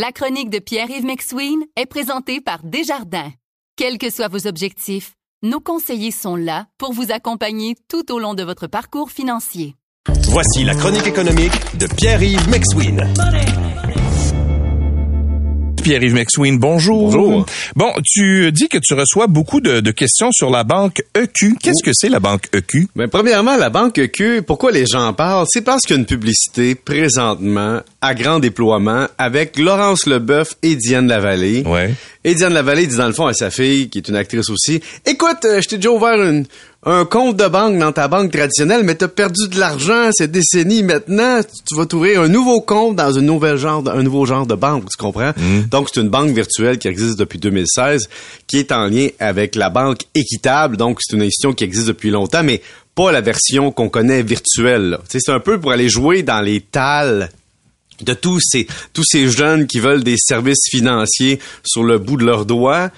La chronique de Pierre-Yves McSween est présentée par Desjardins. Quels que soient vos objectifs, nos conseillers sont là pour vous accompagner tout au long de votre parcours financier. Voici la chronique économique de Pierre-Yves McSween. Pierre-Yves McSween, bonjour. Bonjour. Bon, tu dis que tu reçois beaucoup de, de questions sur la banque EQ. Qu'est-ce que c'est la banque EQ? Ben, premièrement, la banque EQ, pourquoi les gens en parlent? C'est parce qu'il y a une publicité présentement à grand déploiement avec Laurence Leboeuf et Diane Lavallée. Ouais. Et Diane Lavallée dit dans le fond à sa fille, qui est une actrice aussi, écoute, euh, je t'ai déjà ouvert une- un compte de banque dans ta banque traditionnelle, mais t'as perdu de l'argent ces décennies. Maintenant, tu vas t'ouvrir un nouveau compte dans une nouvelle genre, de- un nouveau genre de banque, tu comprends? Donc, c'est une banque virtuelle qui existe depuis 2016, qui est en lien avec la banque équitable. Donc, c'est une institution qui existe depuis longtemps, mais pas la version qu'on connaît virtuelle. là. Tu sais, C'est un peu pour aller jouer dans les tales de tous ces tous ces jeunes qui veulent des services financiers sur le bout de leurs doigts.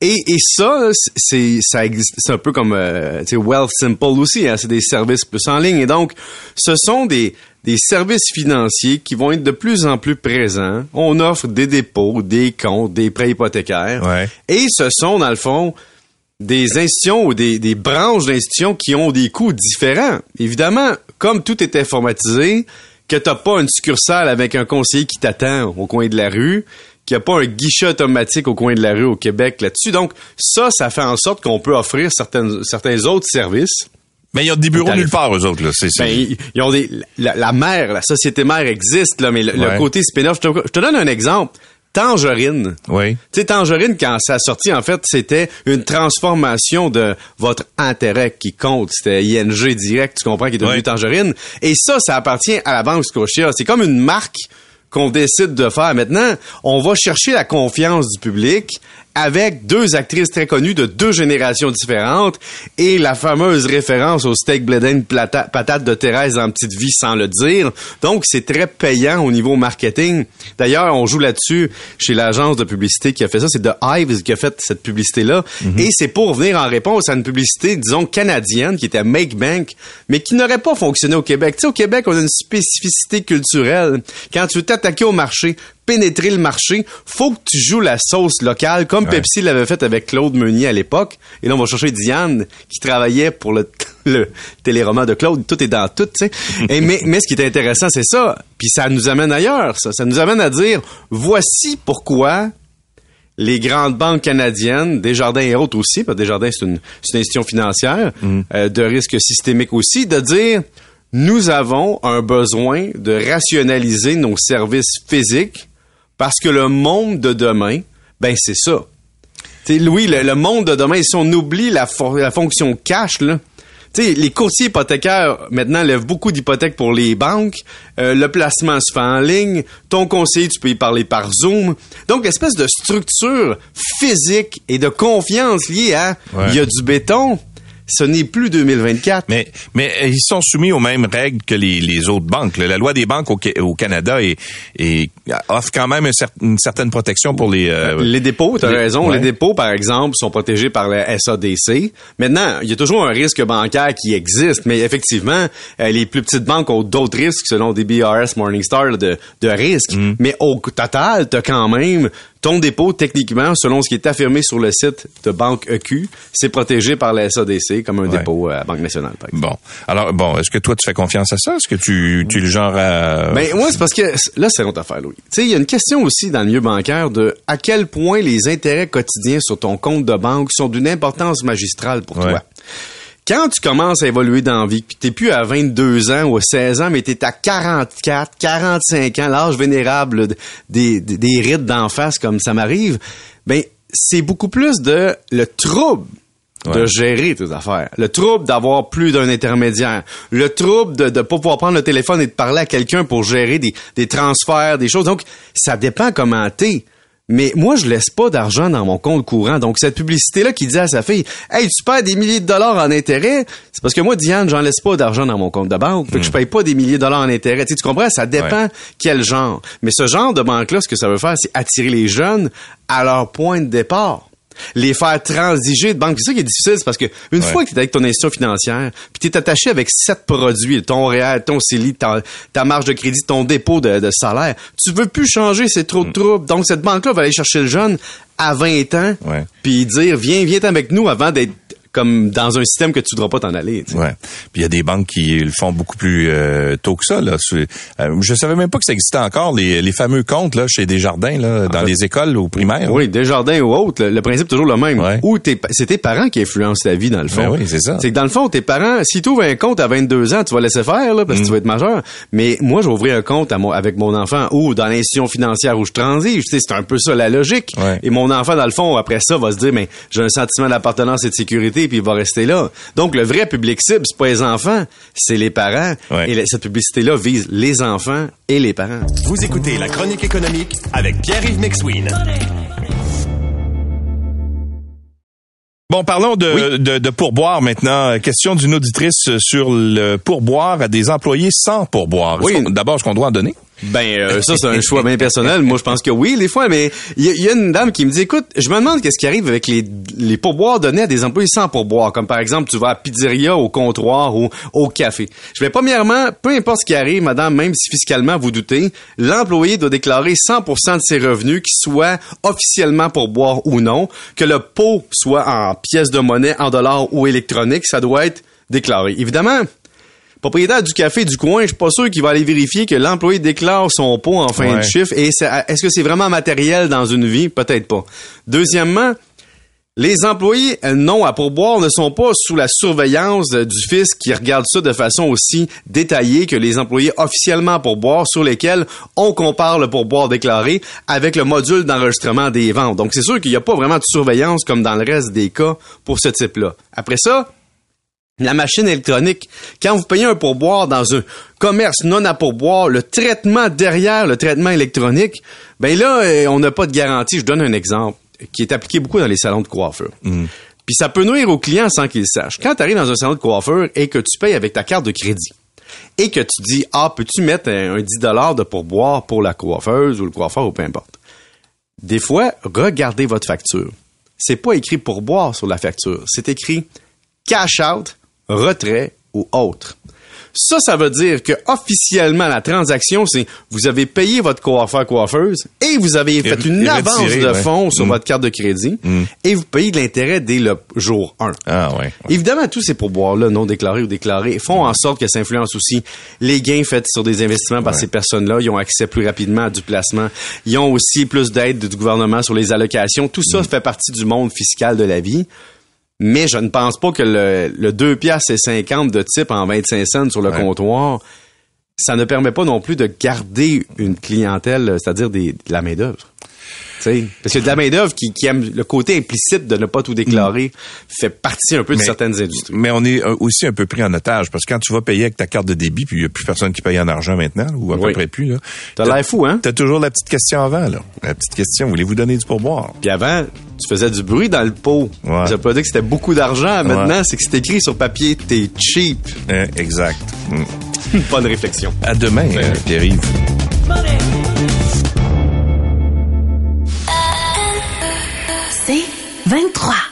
Et, et ça, c'est ça existe, c'est un peu comme euh, Wealth Simple aussi, hein, c'est des services plus en ligne. Et donc, ce sont des des services financiers qui vont être de plus en plus présents. On offre des dépôts, des comptes, des prêts hypothécaires. Ouais. Et ce sont, dans le fond, des institutions ou des, des branches d'institutions qui ont des coûts différents. Évidemment, comme tout est informatisé, que t'as pas une succursale avec un conseiller qui t'attend au coin de la rue, qu'il n'y a pas un guichet automatique au coin de la rue au Québec là-dessus. Donc, ça, ça fait en sorte qu'on peut offrir certaines, certains autres services. Mais il y a des bureaux nulle part, eux autres. Là. C'est, Ben, ils, ils ont des, la, la mère, la société mère existe, là, mais le, côté spin-off, je je te donne un exemple. Tangerine. Oui. Tu sais, Tangerine, quand ça a sorti, en fait, c'était une transformation de votre intérêt qui compte. C'était ING direct, tu comprends, qui est devenu. Tangerine. Et ça, ça appartient à la Banque Scotia. C'est comme une marque qu'on décide de faire. Maintenant, on va chercher la confiance du public avec deux actrices très connues de deux générations différentes et la fameuse référence au steak bledin patate de Thérèse en petite vie sans le dire. Donc, c'est très payant au niveau marketing. D'ailleurs, on joue là-dessus chez l'agence de publicité qui a fait ça. C'est The Hives qui a fait cette publicité-là. Et c'est pour venir en réponse à une publicité, disons, canadienne qui était Make Bank, mais qui n'aurait pas fonctionné au Québec. Tu sais, au Québec, on a une spécificité culturelle. Quand tu veux t'attaquer au marché, pénétrer le marché, faut que tu joues la sauce locale, comme Pepsi l'avait fait avec Claude Meunier à l'époque. Et là, on va chercher Diane, qui travaillait pour le, le téléroman de Claude. Tout est dans tout, tu sais. Et mais, mais ce qui est intéressant, c'est ça. Puis ça nous amène ailleurs, ça. Ça nous amène à dire, voici pourquoi les grandes banques canadiennes, Desjardins et autres aussi, parce que Desjardins, c'est une, une institution financière, euh, de risque systémique aussi, de dire, nous avons un besoin de rationaliser nos services physiques parce que le monde de demain, ben c'est ça. Tu sais, Louis, le, le monde de demain, si on oublie la, fo- la fonction cash, là, les courtiers hypothécaires, maintenant, lèvent beaucoup d'hypothèques pour les banques. Euh, le placement se fait en ligne. Ton conseiller, tu peux y parler par Zoom. Donc, l'espèce de structure physique et de confiance liée à Ouais. il y a du béton, ce n'est plus 2024. Mais, mais euh, ils sont soumis aux mêmes règles que les, les autres banques. La loi des banques au, Ca- au Canada est, est- offre quand même une certaine protection pour les... euh, Les dépôts, tu as les- raison. ouais. Les dépôts, par exemple, sont protégés par le SADC. Maintenant, il y a toujours un risque bancaire qui existe, mais effectivement, euh, les plus petites banques ont d'autres risques selon des BRS Morningstar de, de risques. Mm. Mais au total, tu as quand même ton dépôt, techniquement, selon ce qui est affirmé sur le site de Banque EQ, c'est protégé par la SADC comme un Ouais. dépôt à la Banque nationale, par exemple. Bon. Alors, bon, est-ce que toi, tu fais confiance à ça? Est-ce que tu, tu es le genre à... Ben, moi, c'est parce que là, c'est une autre affaire, Louis. Tu sais, il y a une question aussi dans le milieu bancaire de à quel point les intérêts quotidiens sur ton compte de banque sont d'une importance magistrale pour Ouais. toi. Quand tu commences à évoluer dans la vie, puis t'es plus à 22 ans ou à 16 ans, mais t'es à 44, 45 ans, l'âge vénérable de- des, des, des rides d'en face comme ça m'arrive, ben, c'est beaucoup plus de le trouble de Ouais. gérer tes affaires. Le trouble d'avoir plus d'un intermédiaire. Le trouble de ne pas pouvoir prendre le téléphone et de parler à quelqu'un pour gérer des, des transferts, des choses. Donc, ça dépend comment t'es. Mais moi, je laisse pas d'argent dans mon compte courant. Donc, cette publicité-là qui dit à sa fille, Hey, tu perds des milliers de dollars en intérêt, c'est parce que moi, Diane, j'en laisse pas d'argent dans mon compte de banque. Fait que je paye pas des milliers de dollars en intérêt. Tu, sais, tu comprends? Ça dépend Ouais. quel genre. Mais ce genre de banque-là, ce que ça veut faire, c'est attirer les jeunes à leur point de départ. Les faire transiger de banque. C'est ça qui est difficile, c'est parce que une fois que tu es avec ton institution financière, puis tu es attaché avec sept produits, ton réel, ton CELI, ta, ta marge de crédit, ton dépôt de, salaire, tu veux plus changer, c'est trop de mm. trouble. Donc cette banque-là va aller chercher le jeune à 20 ans, puis dire viens viens avec nous avant d'être comme dans un système que tu voudras pas t'en aller. Ouais. Puis il y a des banques qui le font beaucoup plus euh, tôt que ça. Là. Euh, je savais même pas que ça existait encore les, les fameux comptes là chez Desjardins là, dans les écoles ou primaires. Oui, Desjardins ou autres. Le, principe est toujours le même. Ouais. Ou c'est tes parents qui influencent ta vie dans le fond. Ben oui, c'est ça. C'est que dans le fond, tes parents, si tu ouvres un compte à 22 ans, tu vas laisser faire là, parce que tu mm. vas être majeur. Mais moi, ouvrir un compte à avec mon enfant ou dans l'institution financière où je transige. C'est un peu ça la logique. Et mon enfant, dans le fond, après ça, va se dire, mais j'ai un sentiment d'appartenance et de sécurité, puis il va rester là. Donc, le vrai public cible, c'est pas les enfants, c'est les parents. Et cette publicité-là vise les enfants et les parents. Vous écoutez La Chronique économique avec Pierre-Yves McSween. Bon, parlons de, de, de, pourboire maintenant. Question d'une auditrice sur le pourboire à des employés sans pourboire. Oui. D'abord, est-ce qu'on doit en donner? Ben euh, ça c'est un choix bien personnel. Moi je pense que oui des fois, mais il y, a une dame qui me dit écoute, je me demande qu'est-ce qui arrive avec les, les pourboires donnés à des employés sans pourboire, comme par exemple tu vas à pizzeria, au comptoir ou au café. Je vais premièrement, peu importe ce qui arrive, madame, même si fiscalement vous doutez, l'employé doit déclarer 100% de ses revenus, qu'ils soient officiellement pourboire ou non, que le pot soit en pièces de monnaie, en dollars ou électronique, ça doit être déclaré. Évidemment, propriétaire du café du coin, je suis pas sûr qu'il va aller vérifier que l'employé déclare son pot en fin de chiffre. Et est-ce que c'est vraiment matériel dans une vie? Peut-être pas. Deuxièmement, les employés euh, non à pourboire ne sont pas sous la surveillance du fisc qui regarde ça de façon aussi détaillée que les employés officiellement à pourboire sur lesquels on compare le pourboire déclaré avec le module d'enregistrement des ventes. Donc c'est sûr qu'il n'y a pas vraiment de surveillance comme dans le reste des cas pour ce type-là. Après ça, la machine électronique, quand vous payez un pourboire dans un commerce non à pourboire, le traitement derrière le traitement électronique, ben là, euh, on n'a pas de garantie. Je donne un exemple qui est appliqué beaucoup dans les salons de coiffure. Mm. Puis ça peut nuire aux clients sans qu'ils sachent. Quand tu arrives dans un salon de coiffure et que tu payes avec ta carte de crédit et que tu dis ah peux-tu mettre un, 10 dollars de pourboire pour la coiffeuse ou le coiffeur ou peu importe. Des fois, regardez votre facture. C'est pas écrit pourboire sur la facture, c'est écrit cash out retrait ou autre. Ça, ça veut dire que officiellement la transaction, c'est vous avez payé votre coiffeur coiffeuse et vous avez fait une avance de fonds sur mm. votre carte de crédit mm. et vous payez de l'intérêt dès le jour 1. Ah ouais, Évidemment, tous ces pourboires-là, non déclarés ou déclarés, font en sorte que ça influence aussi les gains faits sur des investissements par ces personnes-là. Ils ont accès plus rapidement à du placement. Ils ont aussi plus d'aide du gouvernement sur les allocations. Tout ça mm. fait partie du monde fiscal de la vie mais je ne pense pas que le, le 2 piastres et 50 de type en 25 cents sur le comptoir, ça ne permet pas non plus de garder une clientèle, c'est-à-dire de la main-d'œuvre parce que de la main-d'œuvre qui, aime le côté implicite de ne pas tout déclarer fait partie un peu de certaines industries. Mais on est euh, aussi un peu pris en otage parce que quand tu vas payer avec ta carte de débit, puis il n'y a plus personne qui paye en argent maintenant, ou à peu près plus. Là, t'as l'air fou, hein? T'as toujours la petite question avant, là. La petite question, voulez-vous donner du pourboire? Puis avant, tu faisais du bruit dans le pot. Ouais. Ça pas dire que c'était beaucoup d'argent. Maintenant, c'est que c'est écrit sur papier, t'es cheap. Eh, exact. Bonne réflexion. À demain, euh, Pierre-Yves. 23.